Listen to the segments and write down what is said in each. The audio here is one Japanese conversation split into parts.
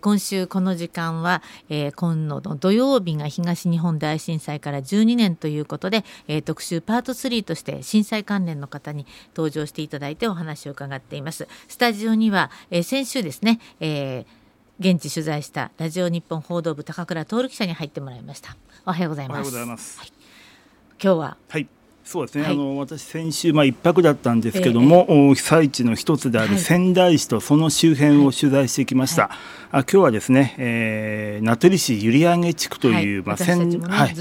今週この時間は、えー、今度の土曜日が東日本大震災から12年ということで、えー、特集パート3として震災関連の方に登場していただいてお話を伺っています。スタジオには、えー、先週ですね、えー、現地取材したラジオ日本報道部高倉徹記者に入ってもらいました。おはようございます。おはようございます。はい、今日は、はいそうですね、はい、あの私、先週、まあ、1泊だったんですけども、えー、被災地の一つである仙台市とその周辺を取材してきました。はい、あ今日はですね、えー、名取市閖上地区という、はい、まあ、仙はい、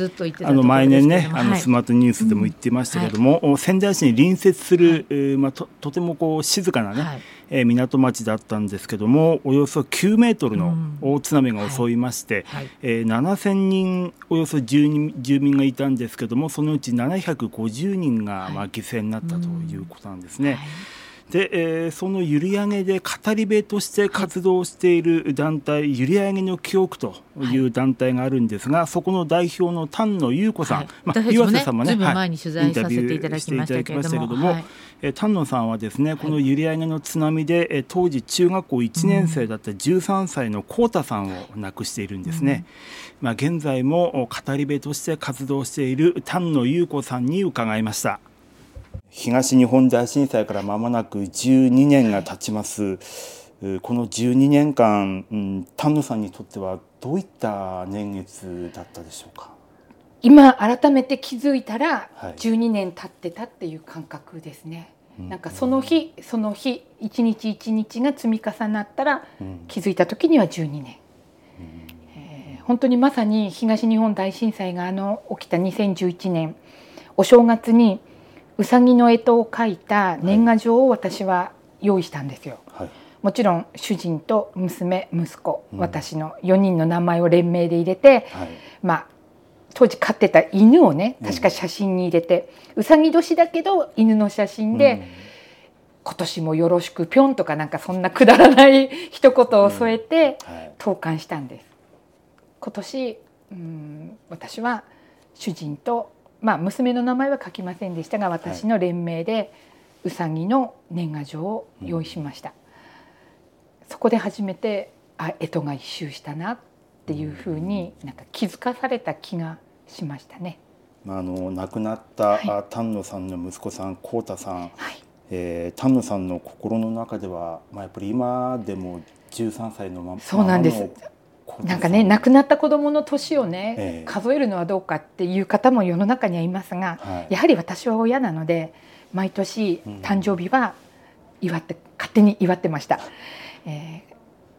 あの毎年ね、あのスマートニュースでも言ってましたけれども、うん、仙台市に隣接する、えー、まあ、ととてもこう静かなね、えー、港町だったんですけどもおよそ9メートルの大津波が襲いまして、うんはい、えー、7000人およそ住民がいたんですけどもそのうち750人が、まあ、犠牲になったということなんですね。はいで、えー、その閖上で語り部として活動している団体、はい、閖上の記憶という団体があるんですが、はい、そこの代表の丹野優子さん、はい、まあ、岩瀬さんもね、ねはい、インタビューしていただきましたけれども、はい、えー、丹野さんはですねこの閖上の津波で、えー、当時中学校1年生だった13歳の浩太さんを亡くしているんですね。うん、まあ、現在も語り部として活動している丹野優子さんに伺いました。東日本大震災から間もなく12年が経ちます。この12年間、うん、丹野さんにとってはどういった年月だったでしょうか？今改めて気づいたら12年経ってたっていう感覚ですね。はい、なんかその日その日一日一日が積み重なったら気づいた時には12年。うんえー、本当にまさに東日本大震災があの起きた2011年お正月にうさぎの干支を描いた年賀状を私は用意したんですよ。はい、もちろん主人と娘息子、うん、私の4人の名前を連名で入れて、はい、まあ当時飼ってた犬をね確か写真に入れて、うさぎ年だけど犬の写真で、うん、今年もよろしくぴょんとかなんかそんなくだらない一言を添えて投函したんです。今年うん私は主人とまあ、娘の名前は書きませんでしたが私の連名でうさぎの年賀状を用意しました、うん、そこで初めてあ干支が一周したなっていうふうになんか気づかされた気がしましたね。あの亡くなった、はい、丹野さんの息子さん浩太さん、はい。えー、丹野さんの心の中では、まあ、やっぱり今でも13歳のままそうなんですなんかね亡くなった子どもの年をね、えー、数えるのはどうかっていう方も世の中にはいますが、はい、やはり私は親なので毎年誕生日は祝って、うん、勝手に祝ってました、え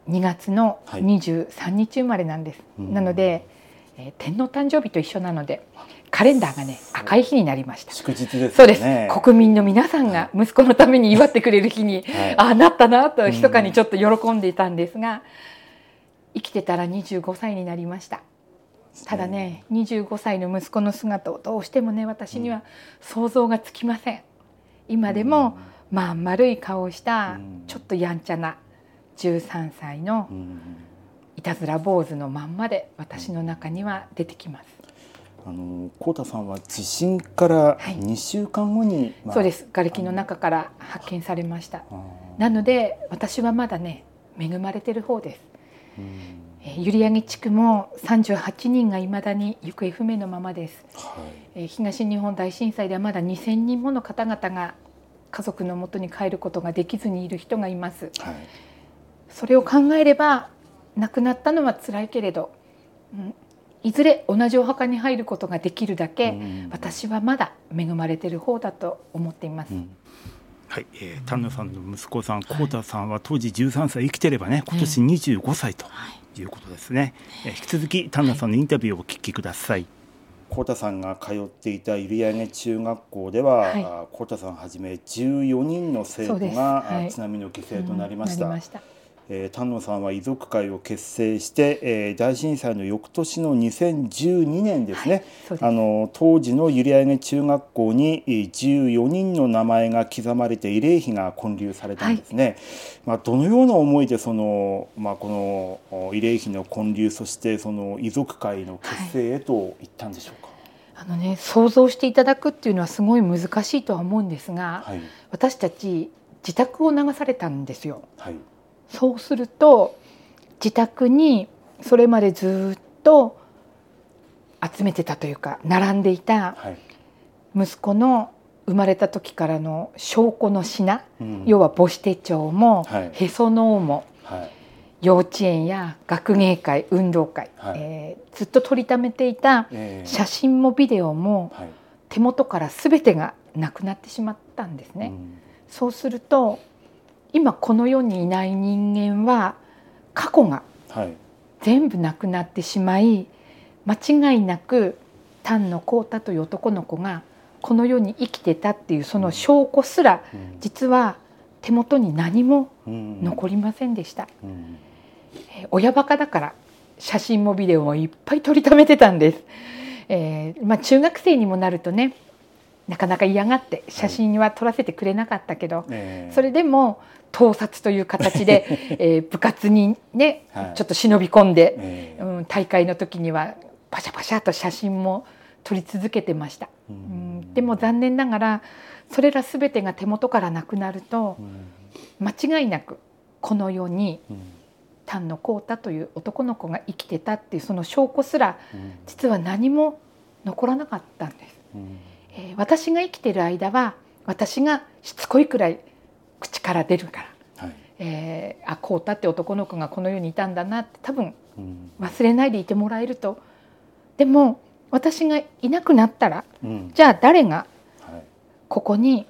ー、2月の23日生まれなんです、はい、なので、えー、天皇誕生日と一緒なのでカレンダーがね赤い日になりました。祝日です、ね、そうです。国民の皆さんが息子のために祝ってくれる日に、はい、ああなったなと密かにちょっと喜んでいたんですが、生きてたら25歳になりました。ただね25歳の息子の姿をどうしてもね私には想像がつきません。今でもまあ丸い顔をしたちょっとやんちゃな13歳のいたずら坊主のまんまで私の中には出てきます。あの浩太さんは地震から2週間後に、はいまあ、そうです。瓦礫の中から発見されました。なので私はまだね恵まれてる方です閖上地区も38人がいまだに行方不明のままです、はい、東日本大震災ではまだ2000人もの方々が家族のもとに帰ることができずにいる人がいます、はい、それを考えれば亡くなったのは辛いけれど、うん、いずれ同じお墓に入ることができるだけ、私はまだ恵まれている方だと思っています。うんはい、えー、丹野さんの息子さん、浩太さんは当時13歳生きてればね、今年25歳とい。うことですね。えー、引き続き丹野さんのインタビューをお聞きください。浩太さんが通っていた閖上中学校では、はい、浩太さんはじめ14人の生徒が、はい、津波の犠牲となりました。えー、丹野さんは遺族会を結成して、えー、大震災の翌年の2012年ですね、はい、す。あの当時の閖上中学校に14人の名前が刻まれて慰霊碑が建立されたんですね、はい、まあ、どのような思いでその、まあ、この慰霊碑の建立そしてその遺族会の結成へといったんでしょうか、はい、あのね、想像していただくっていうのはすごい難しいとは思うんですが、私たち自宅を流されたんですよ。はいそうすると自宅にそれまでずっと集めてたというか並んでいた息子の生まれた時からの証拠の品、うん、要は母子手帳も、はい、へその緒も、はい、幼稚園や学芸会運動会、はい、えー、ずっと撮りためていた写真もビデオも、手元から全てがなくなってしまったんですね。うん、そうすると今この世にいない人間は過去が全部なくなってしまい、間違いなく丹野浩太という男の子がこの世に生きてたっていうその証拠すら実は手元に何も残りませんでした。親バカだから写真もビデオもいっぱい撮りためてたんです。えー、まあ、中学生にもなるとねなかなか嫌がって写真は撮らせてくれなかったけど、はい、それでも盗撮という形で、えー、部活にね、はい、ちょっと忍び込んで、うん、大会の時にはパシャパシャと写真も撮り続けてました。うん。でも残念ながらそれら全てが手元からなくなると間違いなくこの世に丹野浩太という男の子が生きてたっていうその証拠すら実は何も残らなかったんです。えー、私が生きてる間は私がしつこいくらい口から出るから、はい、えー、あ浩太って男の子がこの世にいたんだなって多分忘れないでいてもらえると。でも私がいなくなったら、うん、じゃあ誰がここに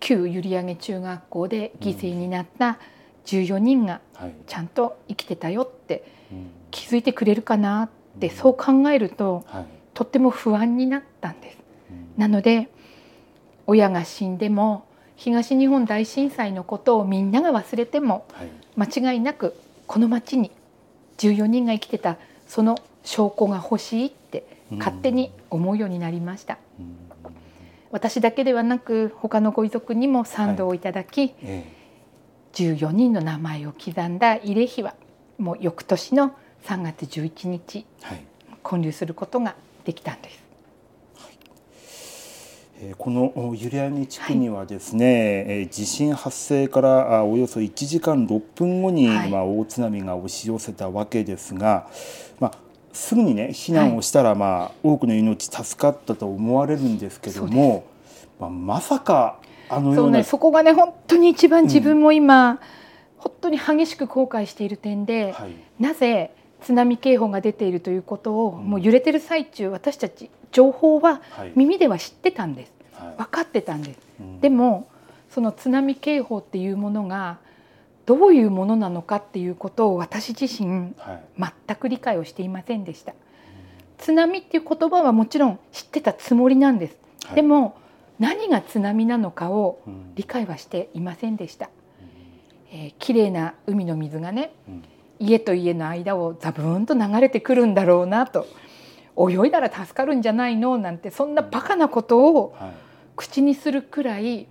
旧閖上中学校で犠牲になった14人がちゃんと生きてたよって気づいてくれるかなってそう考えるととっても不安になったんです。なので親が死んでも東日本大震災のことをみんなが忘れても間違いなくこの町に14人が生きてたその証拠が欲しいって勝手に思うようになりました。私だけではなく他のご遺族にも賛同をいただき、はい、14人の名前を刻んだ慰霊碑はもう翌年の3月11日、はい、建立することができたんです。このゆりやみ地区にはですね、はい、地震発生からおよそ1時間6分後に、まあ、大津波が押し寄せたわけですが、まあ、すぐにね避難をしたら、まあ、多くの命助かったと思われるんですけども、まあ、まさかあのそう、ね、そこがね本当に一番自分も今、うん、本当に激しく後悔している点で、はい、なぜ津波警報が出ているということを、うん、もう揺れてる最中私たち情報は耳では知ってたんです、はい、分かってたんです、うん、でもその津波警報っていうものがどういうものなのかっていうことを私自身全く理解をしていませんでした。津波っていう言葉はもちろん知ってたつもりなんです。でも何が津波なのかを理解はしていませんでした。えー、綺麗な海の水がね、家と家の間をザブーンと流れてくるんだろうなと。泳いだら助かるんじゃないの？なんてそんなバカなことを口にするくらい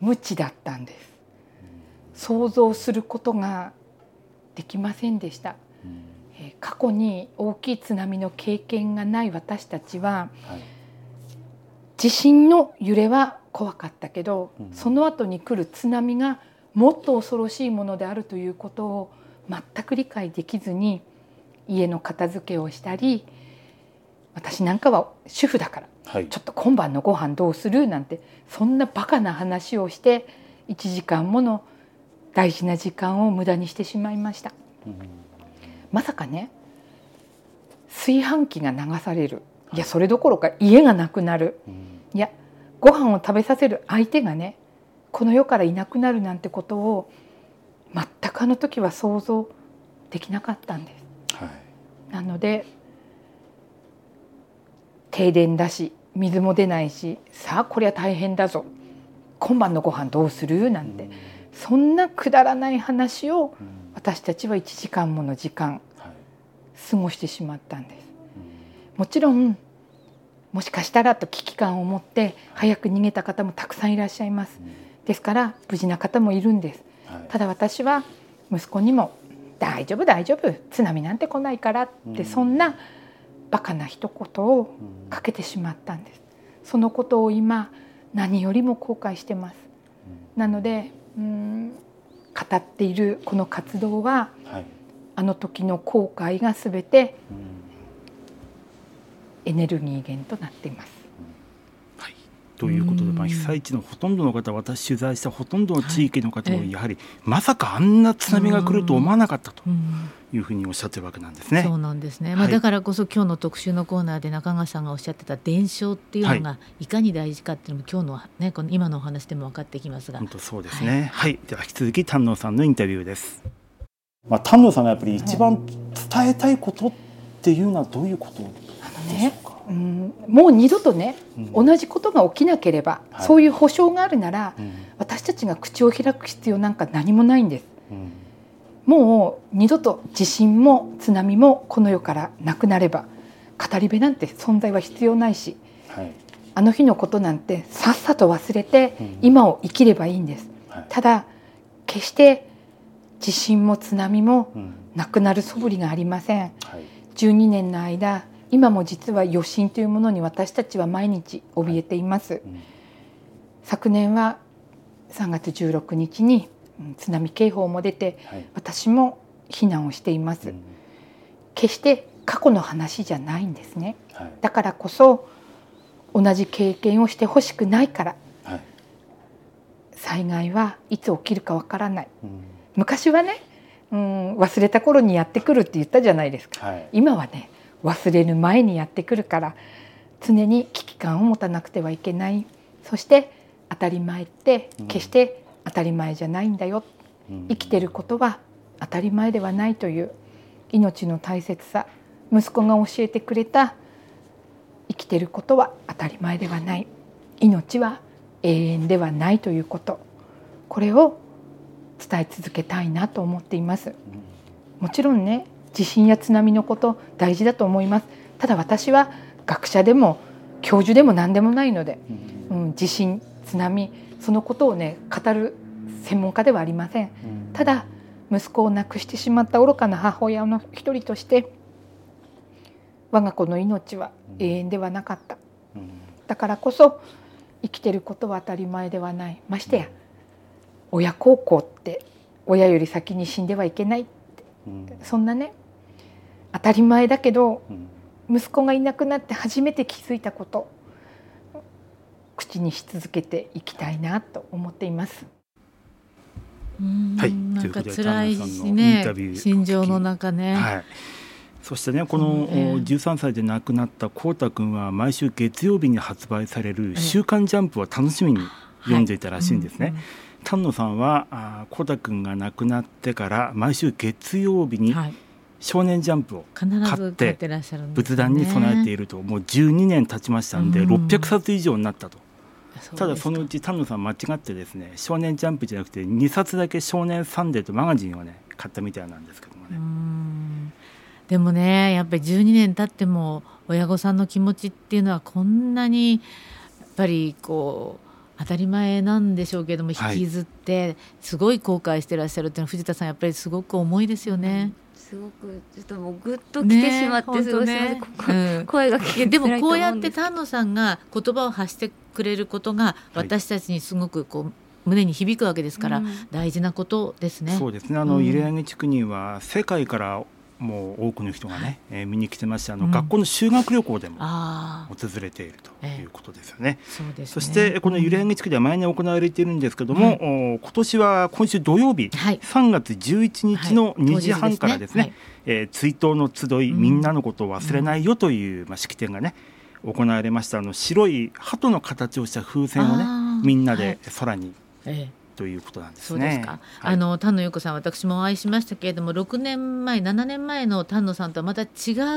無知だったんです。想像することができませんでした。え過去に大きい津波の経験がない私たちは、はい、地震の揺れは怖かったけど、うん、その後に来る津波がもっと恐ろしいものであるということを全く理解できずに家の片付けをしたり私なんかは主婦だから、はい、ちょっと今晩のご飯どうするなんてそんなバカな話をして1時間もの大事な時間を無駄にしてしまいました、うん、まさかね炊飯器が流される。いやそれどころか家がなくなる、うん、いやご飯を食べさせる相手がねこの世からいなくなるなんてことを全くあの時は想像できなかったんです。はい、なので停電だし水も出ないしさあこりゃ大変だぞ。今晩のご飯どうする？なんて、うん。そんなくだらない話を私たちは1時間もの時間過ごしてしまったんです。もちろんもしかしたらと危機感を持って早く逃げた方もたくさんいらっしゃいます。ですから無事な方もいるんです。ただ私は息子にも「大丈夫大丈夫津波なんて来ないから」ってそんなバカな一言をかけてしまったんです。そのことを今何よりも後悔してます。なのでうん語っているこの活動は、はい、あの時の後悔がすべてエネルギー源となっています。ということで、まあ、被災地のほとんどの方私取材したほとんどの地域の方もやはり、まさかあんな津波が来ると思わなかったというふうにおっしゃってるわけなんですね。そうなんですね、まあ、だからこそ今日の特集のコーナーで中川さんがおっしゃってた伝承っていうのがい。かに大事かっていうのも今日の,、ね、この今のお話でも分かってきますが。本当そうですね、はい、はい、では引き続き丹野さんのインタビューです。まあ、丹野さんがやっぱり一番伝えたいことっていうのはどういうことでしょうか、うん、もう二度とね、うん、同じことが起きなければ、はい、そういう保証があるなら、うん、私たちが口を開く必要なんか何もないんです。もう二度と地震も津波もこの世からなくなれば語り部なんて存在は必要ないし、はい、あの日のことなんてさっさと忘れて今を生きればいいんです。はい、ただ決して地震も津波もなくなる素振りがありません。はい、12年の間今も実は余震というものに私たちは毎日怯えています、うん、昨年は3月16日に津波警報も出て、はい、私も避難をしています、うん、決して過去の話じゃないんですね、はい、だからこそ同じ経験をしてほしくないから、はい、災害はいつ起きるかわからない、うん、昔はねうん忘れた頃にやってくるって言ったじゃないですか、今はね忘れる前にやってくるから常に危機感を持たなくてはいけない。そして当たり前って決して当たり前じゃないんだよ、うん、生きてることは当たり前ではないという命の大切さ息子が教えてくれた生きてることは当たり前ではない。命は永遠ではないということ。これを伝え続けたいなと思っています。もちろんね地震や津波のこと大事だと思います。ただ私は学者でも教授でも何でもないので、うん、地震津波そのことをね語る専門家ではありません。ただ息子を亡くしてしまった愚かな母親の一人として我が子の命は永遠ではなかった。だからこそ生きてることは当たり前ではない。ましてや親孝行って親より先に死んではいけないって、そんなね当たり前だけど、息子がいなくなって初めて気づいたこと口にし続けていきたいなと思っています。はい、なんか辛いしね、心情の中ね。はい。そしてねこの13歳で亡くなったこうたくんは毎週月曜日に発売される「週刊ジャンプ」を楽しみに読んでいたらしいんですね。丹野さんはこうたくんが亡くなってから毎週月曜日に少年ジャンプを買って仏壇に備えているともう12年経ちましたんで600冊以上になったと。ただそのうち丹野さん間違ってですね少年ジャンプじゃなくて2冊だけ少年サンデーとマガジンをね買ったみたいなんですけどもね。でもねやっぱり12年経っても親御さんの気持ちっていうのはこんなにやっぱりこう当たり前なんでしょうけども引きずってすごい後悔してらっしゃるっていうのは藤田さんやっぱりすごく重いですよね。すごくちょっともうぐっと来てしまって、すごい、ね、声が聞けでもこうやって丹野さんが言葉を発してくれることが私たちにすごくこう、胸に響くわけですから、大事なことですね。そうですね。あの、入上地区には世界からもう多くの人がね、はい、えー、見に来てましてあの、うん、学校の修学旅行でも訪れているということですよね。えー、そね。そしてこの揺れ上げ地区では毎年行われているんですけども、うん、今年は今週土曜日、はい、3月11日の2時半からですね、はい、えー、追悼の集い、みんなのことを忘れないよという、まあ、式典がね行われました。あの白い鳩の形をした風船をねみんなで空に、ええということなんですね。そうですか。はい、あの丹野由子さん私もお会いしましたけれども6年前7年前の丹野さんとはまた違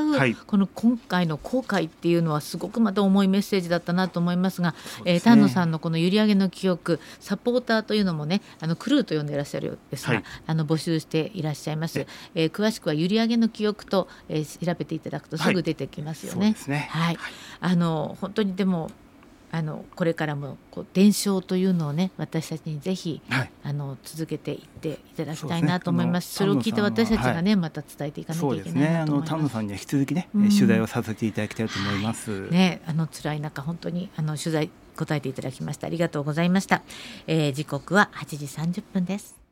う、はい、この今回の後悔っていうのはすごくまた重いメッセージだったなと思いますが、す、ね、えー、丹野さんのこの閖上の記憶サポーターというのもねあのクルーと呼んでいらっしゃるようですが、はい、あの募集していらっしゃいます。えー、詳しくは閖上の記憶と、えー、調べていただくとすぐ出てきますよね。はい。あの本当にでもあのこれからもこう伝承というのをね私たちにぜひ、はい、あの続けていっていただきたいなと思います。そ、ね、れを聞いて私たちがね、はい、また伝えていかなきゃいけないなと思います。丹野さんには引き続きね、うん、取材をさせていただきたいと思います。はい、ねあの辛い中本当にあの取材答えていただきましたありがとうございました。えー、時刻は8時30分です。